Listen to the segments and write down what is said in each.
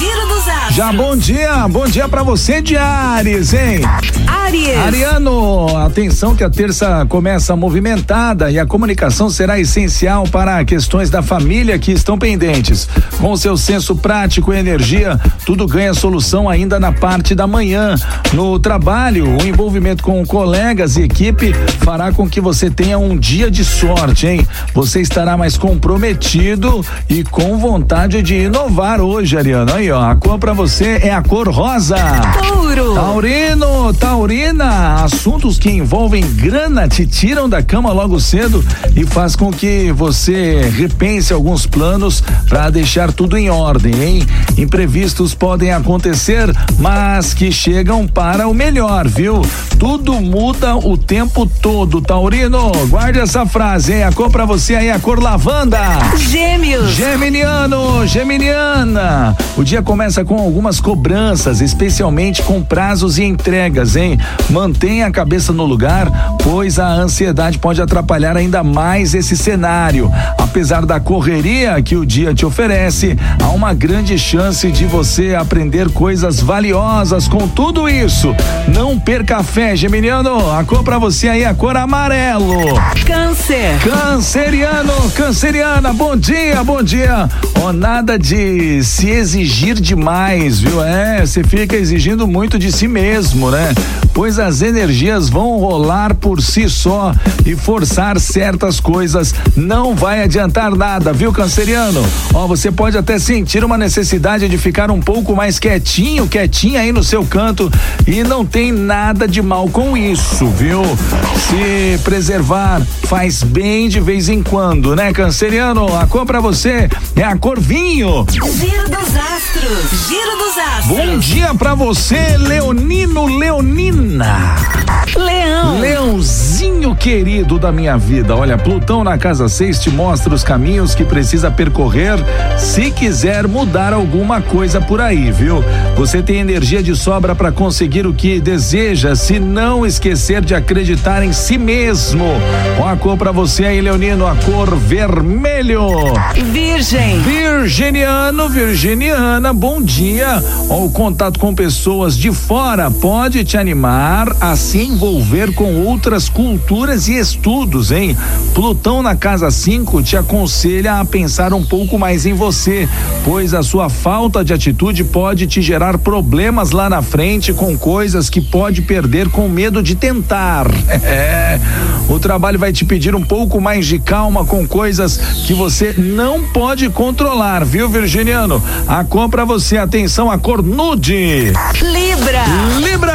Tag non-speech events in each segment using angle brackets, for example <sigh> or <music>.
Giro Já bom dia, bom dia para você de Ares, hein? Aries. Ariano, atenção que a terça começa movimentada e a comunicação será essencial para questões da família que estão pendentes. Com seu senso prático e energia, tudo ganha solução ainda na parte da manhã. No trabalho, o envolvimento com colegas e equipe fará com que você tenha um dia de sorte, hein? Você estará mais comprometido e com vontade de inovar hoje, Ariano. Aí, ó, a cor para você é a cor rosa. Touro. Taurino, Taurina, assuntos que envolvem grana te tiram da cama logo cedo e faz com que você repense alguns planos para deixar tudo em ordem, hein? Imprevistos podem acontecer, mas que chegam para o melhor, viu? Tudo muda o tempo todo, Taurino. Guarde essa frase, hein? A cor para você aí, a cor lavanda. Gêmeos. Geminiano, Geminiana. O dia começa com algumas cobranças, especialmente com prazos e entregas, hein? Mantenha a cabeça no lugar, pois a ansiedade pode atrapalhar ainda mais esse cenário. Apesar da correria que o dia te oferece, há uma grande chance de você aprender coisas valiosas com tudo isso. Não perca a fé, Geminiano. A cor para você aí é a cor amarelo. Câncer. Canceriano, canceriana, bom dia, bom dia. Ó, nada de se exigir demais, viu? É, você fica exigindo muito de si mesmo, né? Pois as energias vão rolar por si só e forçar certas coisas não vai adiantar nada, viu, canceriano? Ó, você pode até sentir uma necessidade de ficar um pouco mais quietinho, quietinha aí no seu canto e não tem nada de mal com isso, viu? Se preservar faz bem de vez em quando, né, canceriano? A cor pra você é a cor vinho. Giro dos Astros. Giro dos Astros. Bom dia pra você, Leonino Leonina. Leão. Leãozinho querido da minha vida. Olha, Plutão na casa 6 te mostra os caminhos que precisa percorrer se quiser mudar alguma coisa por aí, viu? Você tem energia de sobra para conseguir o que deseja, se não esquecer de acreditar em si mesmo. Ó, a cor pra você aí, Leonino, a cor vermelho. Virgem. Virginiano, Virginiana, bom dia. Ó, o contato com pessoas de fora pode te animar a se envolver com outras culturas e estudos, hein? Plutão na casa 5 te aconselha a pensar um pouco mais em você, pois a sua falta de atitude pode te gerar problemas lá na frente com coisas que pode perder com medo de tentar. <laughs> É. O trabalho vai te pedir um pouco mais de calma com coisas que você não pode controlar, viu, Virginiano? A cor pra você, atenção, a cor nude. Libra. Libra!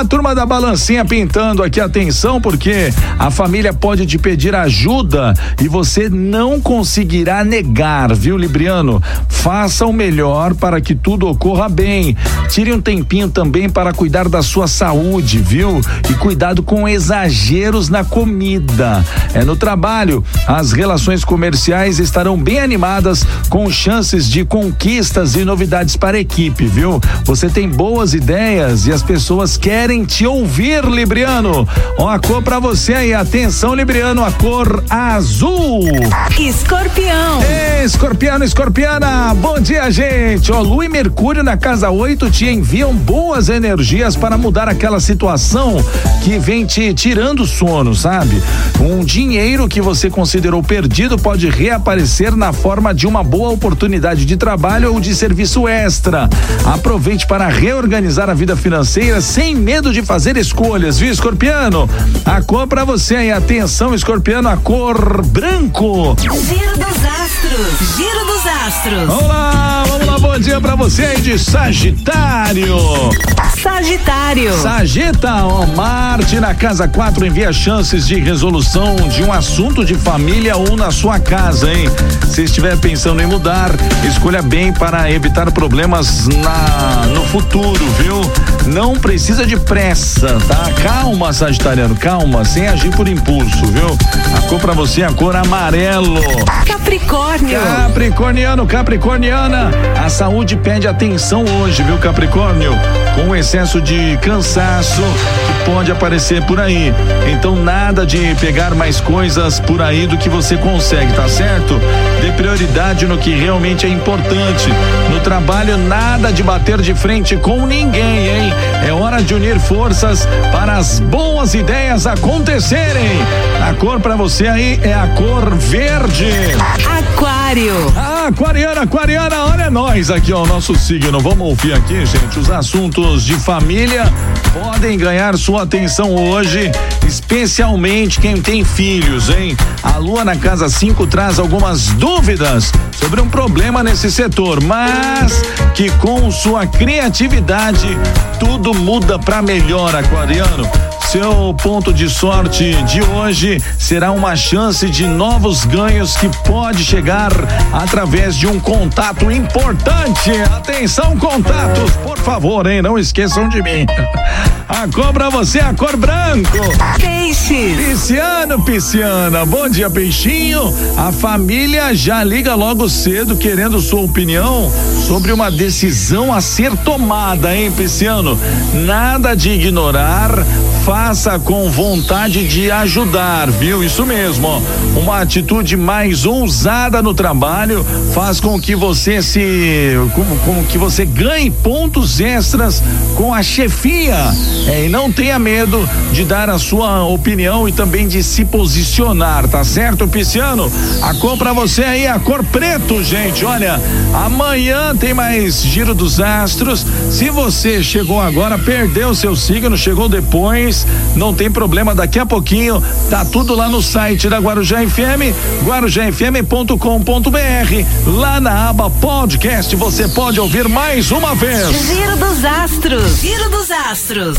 A turma da balancinha pintando aqui atenção porque a família pode te pedir ajuda e você não conseguirá negar, viu, Libriano? Faça o melhor para que tudo ocorra bem. Tire um tempinho também para cuidar da sua saúde, viu? E cuidado com exageros na comida. É no trabalho, as relações comerciais estarão bem animadas com chances de conquistas e novidades para a equipe, viu? Você tem boas ideias e as pessoas querem te ouvir, Libriano. Ó, a cor pra você aí, atenção, Libriano, a cor azul. Escorpião. Ei, escorpiano, escorpiana, bom dia, gente. Ó, Lua e Mercúrio na casa 8 te enviam boas energias para mudar aquela situação que vem te tirando sono, sabe? Um dinheiro que você considerou perdido pode reaparecer na forma de uma boa oportunidade de trabalho ou de serviço extra. Aproveite para reorganizar a vida financeira sem medo de fazer escolhas, viu, escorpiano? A cor pra você aí, atenção, escorpiano, a cor branco. Giro dos Astros. Giro dos Astros. Vamos lá, vamos lá, bom dia pra você aí de Sagitário. Sagitário. Sagita, ó, Marte na casa 4 envia chances de resolução de um assunto de família ou na sua casa, hein? Se estiver pensando em mudar, escolha bem para evitar problemas na no futuro, viu? Não precisa de pressa, tá? Calma, Sagitariano, calma, sem agir por impulso, viu? A cor pra você é a cor amarelo. Capricórnio. Capricorniano, Capricorniana, a saúde pede atenção hoje, viu, Capricórnio? Com o excesso de cansaço que pode aparecer por aí. Então, nada de pegar mais coisas por aí do que você consegue, tá certo? Dê prioridade no que realmente é importante. No trabalho, nada de bater de frente com ninguém, hein? É hora de unir forças para as boas ideias acontecerem. A cor para você aí é a cor verde. Aquário. Ah, aquariana, aquariana, olha nós aqui, ó, o nosso signo. Vamos ouvir aqui, gente, os assuntos de família podem ganhar sua atenção hoje, especialmente quem tem filhos, hein? A lua na casa 5 traz algumas dúvidas sobre um problema nesse setor, mas que com sua criatividade tudo muda para melhor, aquariano. Seu ponto de sorte de hoje será uma chance de novos ganhos que pode chegar através de um contato importante. Atenção, contatos, por favor, hein? Não esqueçam de mim. <laughs> A cor pra você, a cor branco. Peixes. Pisciano, pisciana, bom dia, peixinho. A família já liga logo cedo querendo sua opinião sobre uma decisão a ser tomada, hein, pisciano? Nada de ignorar, faça com vontade de ajudar, viu? Isso mesmo. Uma atitude mais ousada no trabalho faz com que você se com, com que você ganhe pontos extras com a chefia. É, e não tenha medo de dar a sua opinião e também de se posicionar, tá certo, Pisciano? A cor pra você aí, a cor preto, gente. Olha, amanhã tem mais Giro dos Astros. Se você chegou agora, perdeu seu signo, chegou depois, não tem problema, daqui a pouquinho tá tudo lá no site da Guarujá FM, guarujafm.com.br. Lá na aba podcast você pode ouvir mais uma vez. Giro dos Astros. Giro dos Astros.